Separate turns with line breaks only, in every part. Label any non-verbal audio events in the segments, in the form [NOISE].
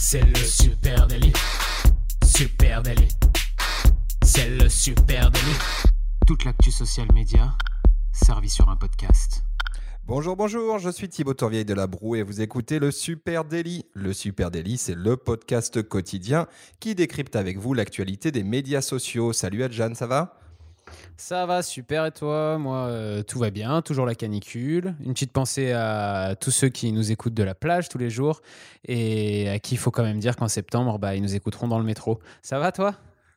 C'est le super délit. Super délit. C'est le super délit. Toute l'actu social média servie sur un podcast.
Bonjour, bonjour, je suis Thibaut Tourvieille de la Broue et vous écoutez le Super Daily. Le Super Daily, c'est le podcast quotidien qui décrypte avec vous l'actualité des médias sociaux. Salut Adjan, ça va?
Ça va, super. Et toi? Moi, euh, tout va bien. Toujours la canicule. Une petite pensée à tous ceux qui nous écoutent de la plage tous les jours et à qui il faut quand même dire qu'en septembre, bah, ils nous écouteront dans le métro. Ça va, toi?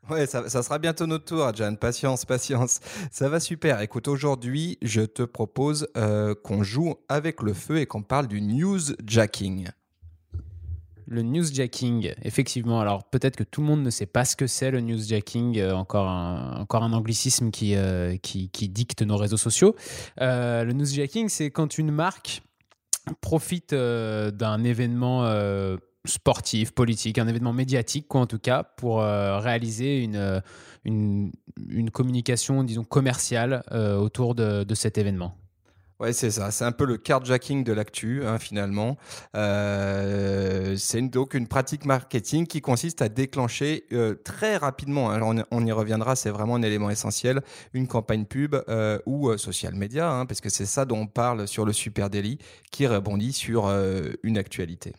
Ouais, ça, sera bientôt notre tour, Adjan. Patience, patience. Ça va super. Écoute, aujourd'hui, je te propose euh, qu'on joue avec le feu et qu'on parle du newsjacking.
Le newsjacking, effectivement. Alors peut-être que tout le monde ne sait pas ce que c'est le newsjacking, euh, encore, un, encore un anglicisme qui, euh, qui, dicte nos réseaux sociaux. Euh, le newsjacking, c'est quand une marque profite d'un événement sportif, politique, un événement médiatique, quoi, en tout cas, pour réaliser une, une, communication, disons, commerciale autour de, de cet événement.
Ouais, c'est ça. C'est un peu le carjacking de l'actu, hein, finalement. Euh, c'est donc une pratique marketing qui consiste à déclencher euh, très rapidement, hein, on, y reviendra, c'est vraiment un élément essentiel, une campagne pub euh, ou social media, hein, parce que c'est ça dont on parle sur le Super Daily, qui rebondit sur une actualité.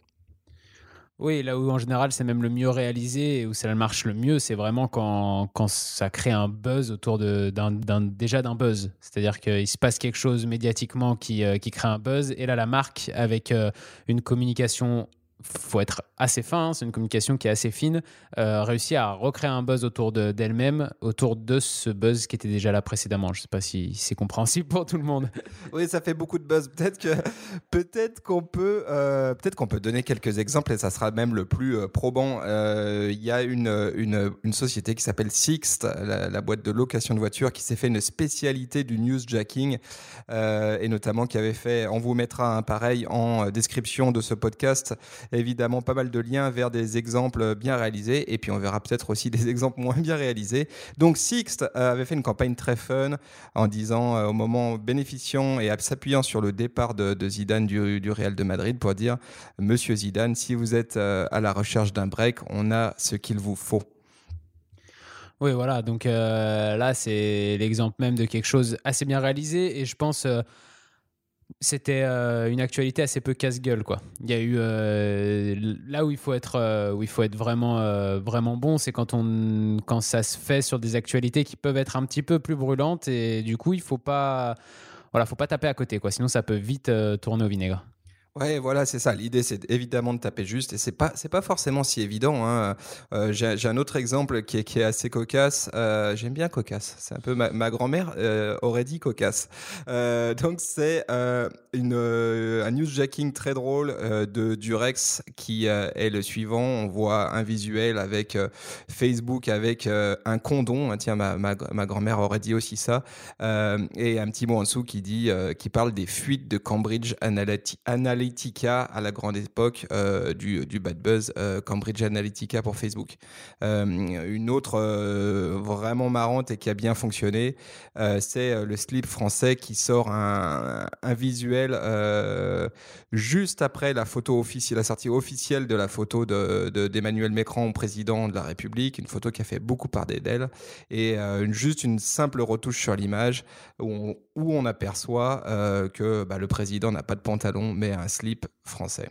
Oui, là où en général c'est même le mieux réalisé et où ça marche le mieux, c'est vraiment quand, quand, ça crée un buzz autour de, d'un, déjà d'un buzz. C'est-à-dire qu'il se passe quelque chose médiatiquement qui, euh, qui crée un buzz et là la marque avec euh, une communication faut être assez fin, hein, c'est une communication qui est assez fine, euh, réussit à recréer un buzz autour d'elle-même, autour de ce buzz qui était déjà là précédemment. Je ne sais pas si c'est compréhensible pour tout le monde. [LAUGHS]
Oui, ça fait beaucoup de buzz. Peut-être qu'on peut, euh, peut-être peut donner quelques exemples et ça sera même le plus euh, probant. Euh, il y a une, une, une société qui s'appelle Sixt, la, la, boîte de location de voitures, qui s'est fait une spécialité du newsjacking et notamment qui avait fait. On vous mettra un pareil en description de ce podcast évidemment pas mal de liens vers des exemples bien réalisés et puis on verra peut-être aussi des [LAUGHS] exemples moins bien réalisés. Donc Sixt euh, avait fait une campagne très fun en disant euh, au moment bénéficiant et s'appuyant sur le départ de, Zidane du, Real de Madrid pour dire Monsieur Zidane, si vous êtes euh, à la recherche d'un break, on a ce qu'il vous faut.
Oui, voilà. Donc là, c'est l'exemple même de quelque chose assez bien réalisé. Et je pense, c'était euh, une actualité assez peu casse-gueule quoi. Il y a eu euh, là où il faut être euh, où il faut être vraiment vraiment bon, c'est quand on quand ça se fait sur des actualités qui peuvent être un petit peu plus brûlantes et du coup il faut pas voilà faut pas taper à côté quoi, sinon ça peut vite tourner au vinaigre.
Ouais, voilà, c'est ça. L'idée, c'est évidemment de taper juste, et c'est pas, c'est pas forcément si évident. Hein. Euh, j'ai un autre exemple qui est, assez cocasse. Euh, J'aime bien cocasse. C'est un peu ma, grand-mère euh, aurait dit cocasse. Donc c'est un newsjacking très drôle de Durex qui est le suivant. On voit un visuel avec Facebook avec un condom. Ah, tiens, ma, ma, ma grand-mère aurait dit aussi ça. et un petit mot en dessous qui dit, qui parle des fuites de Cambridge Analytica. Analytica à la grande époque euh, du, du, bad buzz, euh, Cambridge Analytica pour Facebook. Euh, une autre vraiment marrante et qui a bien fonctionné, c'est le slip français qui sort un, un visuel juste après la photo officielle, la sortie officielle de la photo d'Emmanuel de, Macron, président de la République, une photo qui a fait beaucoup parler d'elle, et juste une simple retouche sur l'image où on, où on aperçoit que bah, le président n'a pas de pantalon mais un slip français.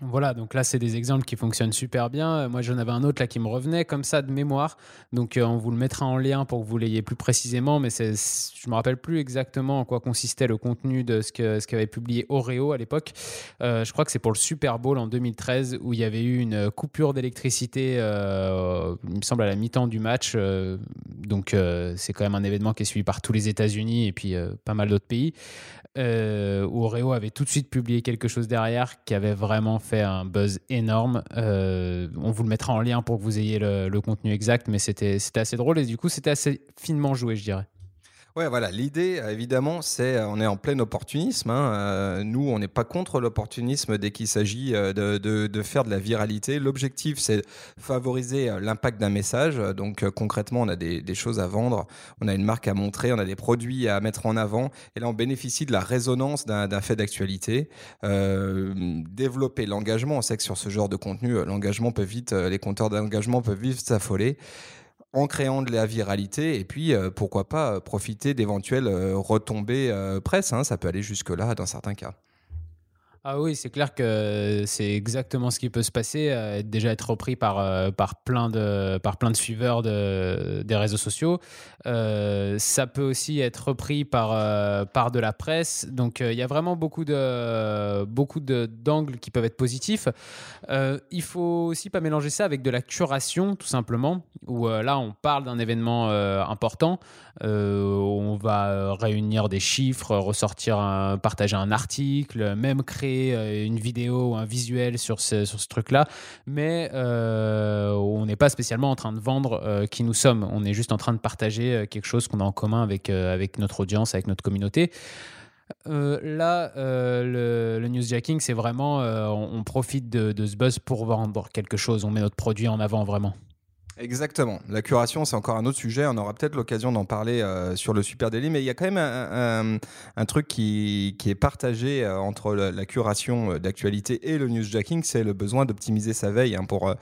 Voilà, donc là, c'est des exemples qui fonctionnent super bien. Euh, moi, j'en avais un autre là qui me revenait comme ça de mémoire. Donc, euh, on vous le mettra en lien pour que vous l'ayez plus précisément. Mais je ne me rappelle plus exactement en quoi consistait le contenu de ce qu'avait ce qu'avait publié Oreo à l'époque. Euh, je crois que c'est pour le Super Bowl en 2013 où il y avait eu une coupure d'électricité, il me semble, à la mi-temps du match. donc, c'est quand même un événement qui est suivi par tous les États-Unis et puis pas mal d'autres pays. où Oreo avait tout de suite publié quelque chose derrière qui avait vraiment fait un buzz énorme. Euh, on vous le mettra en lien pour que vous ayez le, le contenu exact, mais c'était assez drôle et du coup, c'était assez finement joué, je dirais.
Ouais, voilà. L'idée, euh, évidemment, c'est euh, on est en plein opportunisme. Hein. Euh, nous, on n'est pas contre l'opportunisme dès qu'il s'agit de, de, faire de la viralité. L'objectif, c'est favoriser l'impact d'un message. Donc, concrètement, on a des, choses à vendre, on a une marque à montrer, on a des produits à mettre en avant. Et là, on bénéficie de la résonance d'un fait d'actualité. Euh, développer l'engagement. On sait que sur ce genre de contenu, l'engagement peut vite, les compteurs d'engagement peuvent vite s'affoler en créant de la viralité et puis euh, pourquoi pas euh, profiter d'éventuelles euh, retombées presse. Hein, ça peut aller jusque-là dans certains cas.
Ah oui, c'est clair que c'est exactement ce qui peut se passer, euh, déjà être repris par, euh, par, plein, de, par plein de suiveurs de, des réseaux sociaux. Euh, ça peut aussi être repris par, par de la presse. Donc il y a vraiment beaucoup de beaucoup d'angles qui peuvent être positifs. il faut aussi pas mélanger ça avec de la curation, tout simplement, où là on parle d'un événement important. on va réunir des chiffres, ressortir, partager un article, même créer euh, une vidéo ou un visuel sur ce, sur ce truc-là, mais euh, on n'est pas spécialement en train de vendre euh, qui nous sommes. On est juste en train de partager quelque chose qu'on a en commun avec, avec notre audience, avec notre communauté. là, le, newsjacking, c'est vraiment, on, profite de, ce buzz pour vendre quelque chose. On met notre produit en avant vraiment.
Exactement. La curation, c'est encore un autre sujet. On aura peut-être l'occasion d'en parler euh, sur le Super Daily, mais il y a quand même un, truc qui, est partagé euh, entre la, curation euh, d'actualité et le newsjacking, c'est le besoin d'optimiser sa veille hein, pour,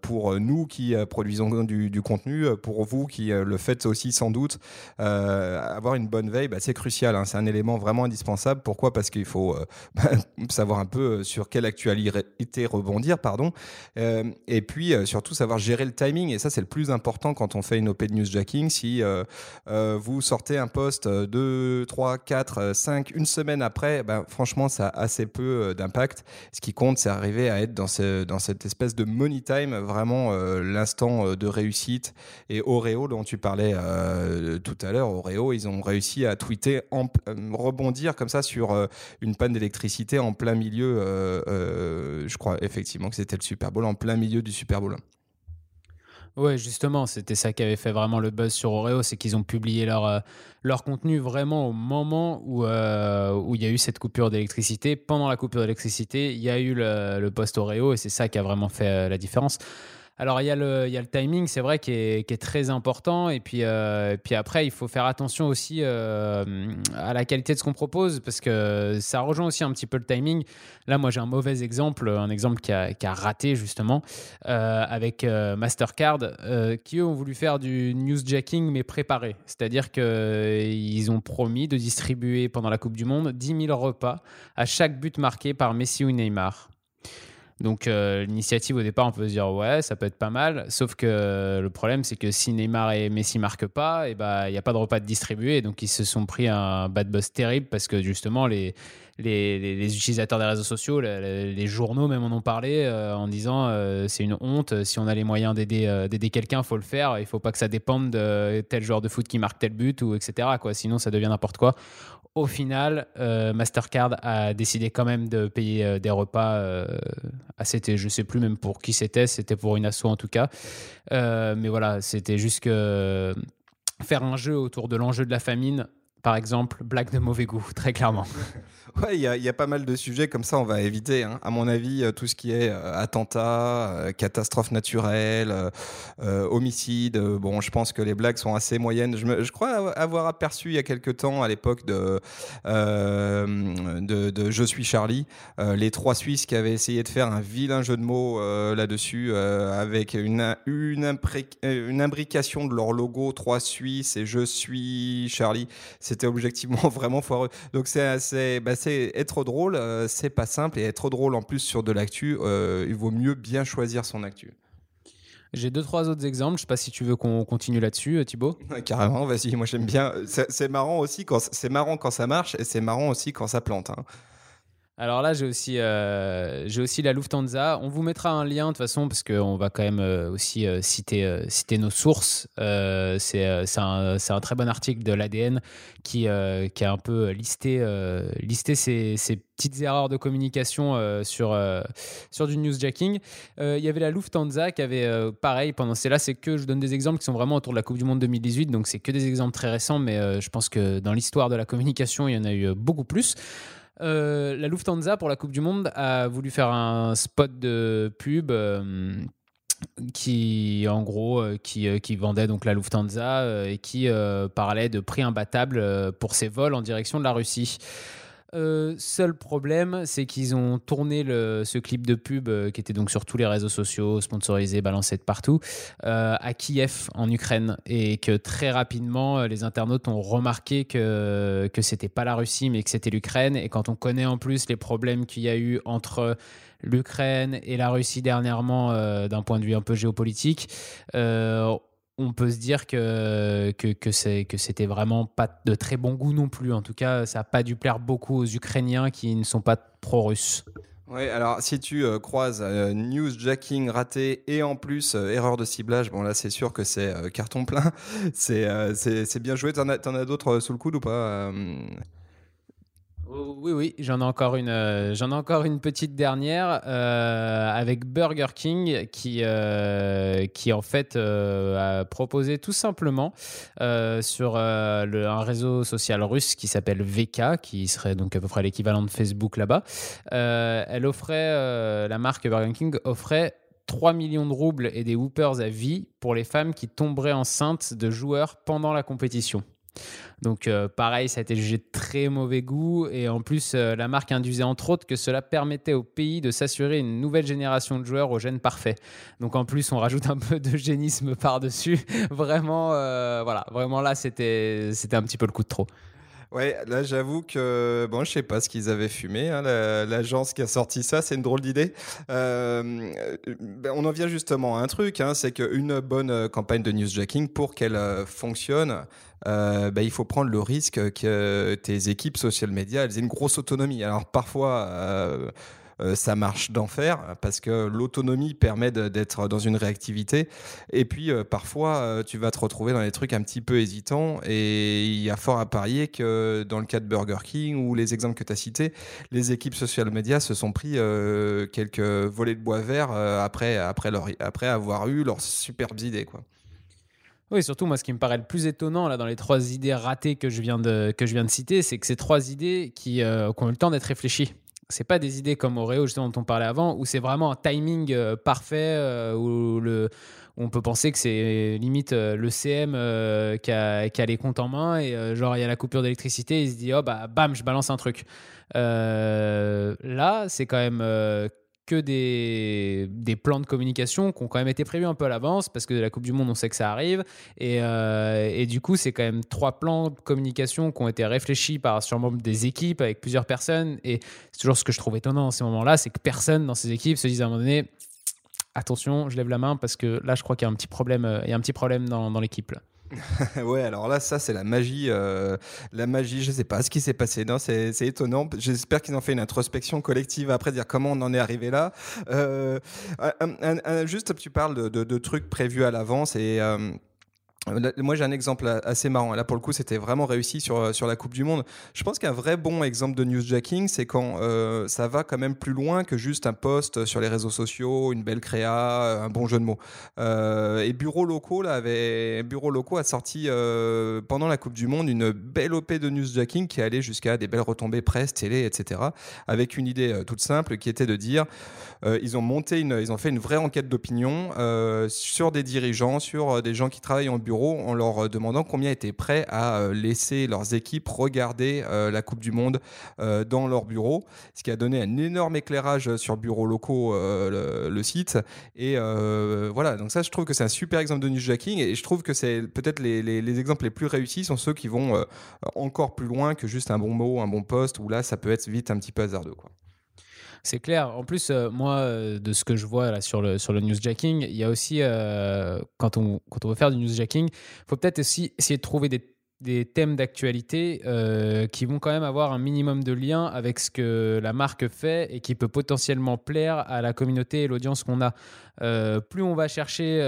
pour nous qui produisons du, contenu, pour vous qui le faites aussi sans doute. avoir une bonne veille, bah, c'est crucial. Hein. C'est un élément vraiment indispensable. Pourquoi? Parce qu'il faut [LAUGHS] savoir un peu sur quelle actualité rebondir, pardon, et puis surtout savoir gérer le timing, et ça c'est le plus important quand on fait une OP de newsjacking. Si euh, euh, vous sortez un post 2, 3, 4, 5, une semaine après, ben, franchement ça a assez peu euh, d'impact. Ce qui compte, c'est arriver à être dans, ce, dans cette espèce de money time, vraiment l'instant de réussite. Et Oreo, dont tu parlais tout à l'heure, Oreo, ils ont réussi à tweeter, en, rebondir comme ça sur une panne d'électricité en plein milieu, je crois effectivement que c'était le Super Bowl, en plein milieu du Super Bowl.
Ouais, justement, c'était ça qui avait fait vraiment le buzz sur Oreo, c'est qu'ils ont publié leur, euh, contenu vraiment au moment où, euh, où il y a eu cette coupure d'électricité. Pendant la coupure d'électricité, il y a eu le, le post Oreo et c'est ça qui a vraiment fait euh, la différence. Alors, il y, a le, timing, c'est vrai, qui est, très important. Et puis, euh, puis après, il faut faire attention aussi euh, à la qualité de ce qu'on propose parce que ça rejoint aussi un petit peu le timing. Là, moi, j'ai un mauvais exemple, un exemple qui a, qui a raté justement euh, avec Mastercard qui, eux, ont voulu faire du newsjacking mais préparé. C'est-à-dire qu'ils ont promis de distribuer pendant la Coupe du Monde 10 000 repas à chaque but marqué par Messi ou Neymar. Donc euh, l'initiative au départ, on peut se dire ouais, ça peut être pas mal. Sauf que le problème, c'est que si Neymar et Messi marquent pas, et eh ben il n'y a pas de repas de distribuer. Donc ils se sont pris un bad buzz terrible parce que justement les les, utilisateurs des réseaux sociaux, les, journaux même en ont parlé euh, en disant euh, c'est une honte. Si on a les moyens d'aider d'aider quelqu'un, faut le faire. Il faut pas que ça dépende de tel joueur de foot qui marque tel but ou etc. Quoi. Sinon ça devient n'importe quoi. Au final, euh, Mastercard a décidé quand même de payer euh, des repas. Euh, à c'était, je sais plus même pour qui c'était, c'était pour une asso en tout cas. mais voilà, c'était juste que faire un jeu autour de l'enjeu de la famine, par exemple, blague de mauvais goût, très clairement. [LAUGHS]
Ouais, il y, a pas mal de sujets comme ça, on va éviter. Hein. À mon avis, euh, tout ce qui est euh, attentat, euh, catastrophe naturelle, homicide, bon, je pense que les blagues sont assez moyennes. Je, crois avoir aperçu il y a quelques temps, à l'époque de, Je suis Charlie, les trois Suisses qui avaient essayé de faire un vilain jeu de mots là-dessus, avec une, une, une imbrication de leur logo, trois Suisses et Je suis Charlie. C'était objectivement [LAUGHS] vraiment foireux. Donc c'est assez. Bah, être drôle, euh, c'est pas simple. Et être drôle en plus sur de l'actu, euh, il vaut mieux bien choisir son actu.
J'ai deux, trois autres exemples. Je sais pas si tu veux qu'on continue là-dessus, euh, Thibaut. [LAUGHS]
Carrément, vas-y. Moi, j'aime bien. C'est marrant aussi quand c'est marrant quand ça marche et c'est marrant aussi quand ça plante. Hein.
Alors là, j'ai aussi, euh, aussi la Lufthansa. On vous mettra un lien de toute façon parce qu'on va quand même euh, aussi euh, citer, citer nos sources. c'est un, un, très bon article de l'ADN qui, qui a un peu listé, listé ces, ces, petites erreurs de communication sur, sur du newsjacking. Il y avait la Lufthansa qui avait pareil pendant. C'est là, c'est que je donne des exemples qui sont vraiment autour de la Coupe du Monde 2018. Donc c'est que des exemples très récents, mais je pense que dans l'histoire de la communication, il y en a eu beaucoup plus. Euh, la Lufthansa pour la Coupe du Monde a voulu faire un spot de pub euh, euh, qui, vendait donc la Lufthansa et qui parlait de prix imbattable pour ses vols en direction de la Russie. Euh, seul problème, c'est qu'ils ont tourné ce clip de pub euh, qui était donc sur tous les réseaux sociaux, sponsorisé, balancé de partout, euh, à Kiev en Ukraine. Et que très rapidement les internautes ont remarqué que que c'était pas la Russie mais que c'était l'Ukraine. Et quand on connaît en plus les problèmes qu'il y a eu entre l'Ukraine et la Russie dernièrement d'un point de vue un peu géopolitique, on peut se dire que, que, c'était vraiment pas de très bon goût non plus. En tout cas, ça n'a pas dû plaire beaucoup aux Ukrainiens qui ne sont pas pro-russes.
Oui, alors si tu euh, croises euh, newsjacking raté et en plus euh, erreur de ciblage, bon là c'est sûr que c'est carton plein. [LAUGHS] c'est bien joué. T'en as, as d'autres sous le coude ou pas
oui, oui, j'en ai encore une, euh, j'en ai encore une petite dernière euh, avec Burger King qui, euh, qui en fait a proposé tout simplement sur un réseau social russe qui s'appelle VK, qui serait donc à peu près l'équivalent de Facebook là-bas. elle offrait, la marque Burger King offrait 3 millions de roubles et des whoopers à vie pour les femmes qui tomberaient enceintes de joueurs pendant la compétition. Donc euh, pareil, ça a été jugé très mauvais goût et en plus euh, la marque induisait entre autres que cela permettait au pays de s'assurer une nouvelle génération de joueurs au gène parfait. Donc en plus on rajoute un [LAUGHS] peu de génisme par-dessus. [LAUGHS] vraiment, euh, vraiment là c'était un petit peu le coup de trop.
Ouais, là j'avoue que bon, je sais pas ce qu'ils avaient fumé. Hein, L'agence qui a sorti ça, c'est une drôle d'idée. Euh, ben, on en vient justement à un truc, hein, c'est qu'une bonne campagne de newsjacking pour qu'elle fonctionne, euh, bah, il faut prendre le risque que tes équipes social media elles aient une grosse autonomie. Alors parfois, euh, euh, ça marche d'enfer parce que l'autonomie permet d'être dans une réactivité. Et puis parfois, tu vas te retrouver dans des trucs un petit peu hésitants. Et il y a fort à parier que dans le cas de Burger King ou les exemples que tu as cités, les équipes social media se sont pris quelques volets de bois vert après, après, leur, après avoir eu leurs superbes idées. Quoi.
Oui, surtout moi, ce qui me paraît le plus étonnant là dans les trois idées ratées que je viens de que je viens de citer, c'est que ces trois idées qui, euh, ont eu le temps d'être réfléchies. C'est pas des idées comme Oreo justement dont on parlait avant, où c'est vraiment un timing euh, parfait, euh, où le on peut penser que c'est limite le CM qui, a, qui, a, les comptes en main et genre il y a la coupure d'électricité, il se dit oh bah bam je balance un truc. là c'est quand même que des, des, plans de communication qui ont quand même été prévus un peu à l'avance parce que la Coupe du Monde, on sait que ça arrive. Et, euh, et du coup, c'est quand même trois plans de communication qui ont été réfléchis par sûrement des équipes avec plusieurs personnes. Et c'est toujours ce que je trouve étonnant dans ces moments-là, c'est que personne dans ces équipes se dise à un moment donné attention, je lève la main parce que là, je crois qu'il y a un petit problème, euh, y a un petit problème dans, dans l'équipe. [LAUGHS]
ouais, alors là, ça, c'est la magie. Euh, la magie, je sais pas ce qui s'est passé. Non, c'est étonnant. J'espère qu'ils ont fait une introspection collective après, dire comment on en est arrivé là. Euh, juste, tu parles de, de, trucs prévus à l'avance et. Euh, moi, j'ai un exemple assez marrant. Là, pour le coup, c'était vraiment réussi sur, euh, sur la Coupe du Monde. Je pense qu'un vrai bon exemple de newsjacking, c'est quand euh, ça va quand même plus loin que juste un post sur les réseaux sociaux, une belle créa, euh, un bon jeu de mots. et Bureau Locaux, là, avait, Bureau Locaux a sorti pendant la Coupe du Monde une belle OP de newsjacking qui allait jusqu'à des belles retombées presse, télé, etc. Avec une idée toute simple qui était de dire ils ont monté une, ils ont fait une vraie enquête d'opinion sur des dirigeants, sur des gens qui travaillent en bureau en leur euh, demandant combien étaient prêts à euh, laisser leurs équipes regarder euh, la Coupe du Monde dans leur bureau, ce qui a donné un énorme éclairage sur bureaux locaux, le, site. Et voilà, donc ça, je trouve que c'est un super exemple de newsjacking et je trouve que c'est peut-être les, les, exemples les plus réussis sont ceux qui vont encore plus loin que juste un bon mot, un bon poste, où là, ça peut être vite un petit peu hasardeux. Quoi.
C'est clair. En plus, euh, moi, euh, de ce que je vois sur le, sur le newsjacking, il y a aussi, euh, quand, on, quand on veut faire du newsjacking, il faut peut-être aussi essayer de trouver des des thèmes d'actualité qui vont quand même avoir un minimum de lien avec ce que la marque fait et qui peut potentiellement plaire à la communauté et l'audience qu'on a. Plus on va chercher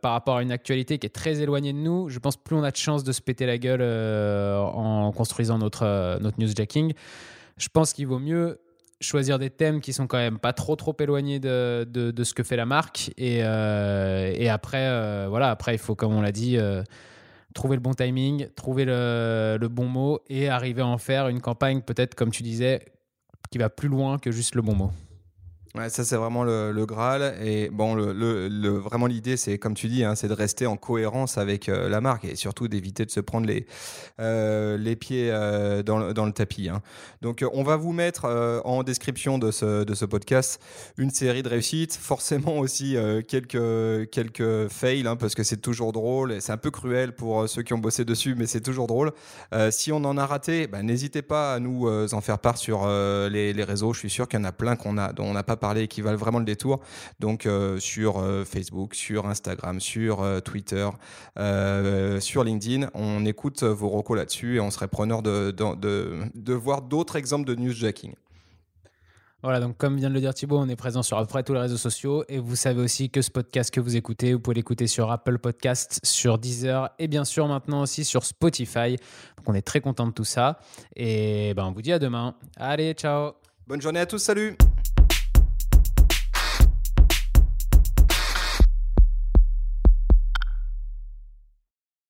par rapport à une actualité qui est très éloignée de nous, je pense plus on a de chances de se péter la gueule en construisant notre, notre newsjacking. Je pense qu'il vaut mieux choisir des thèmes qui sont quand même pas trop trop éloignés de, de, ce que fait la marque et, et après voilà après il faut comme on l'a dit trouver le bon timing, trouver le, le, bon mot et arriver à en faire une campagne, peut-être, comme tu disais, qui va plus loin que juste le bon mot.
Ça c'est vraiment le, Graal. Et bon, le vraiment l'idée, c'est comme tu dis, hein, c'est de rester en cohérence avec euh, la marque et surtout d'éviter de se prendre les, euh, les pieds euh, dans, dans, le tapis. Hein. Donc, on va vous mettre en description de ce, de ce podcast une série de réussites, forcément aussi quelques, quelques fails, hein, parce que c'est toujours drôle et c'est un peu cruel pour ceux qui ont bossé dessus, mais c'est toujours drôle. si on en a raté, bah, n'hésitez pas à nous en faire part sur les, les, réseaux. Je suis sûr qu'il y en a plein qu'on a, dont on n'a pas parler qui valent vraiment le détour. Donc euh, sur euh, Facebook, sur Instagram, sur euh, Twitter, sur LinkedIn, on écoute vos recos là-dessus et on serait preneur de, de, de, voir d'autres exemples de newsjacking.
Voilà, donc comme vient de le dire Thibaut, on est présent sur à peu près tous les réseaux sociaux et vous savez aussi que ce podcast que vous écoutez, vous pouvez l'écouter sur Apple Podcasts, sur Deezer et bien sûr maintenant aussi sur Spotify. Donc on est très content de tout ça et ben on vous dit à demain. Allez, ciao.
Bonne journée à tous, salut.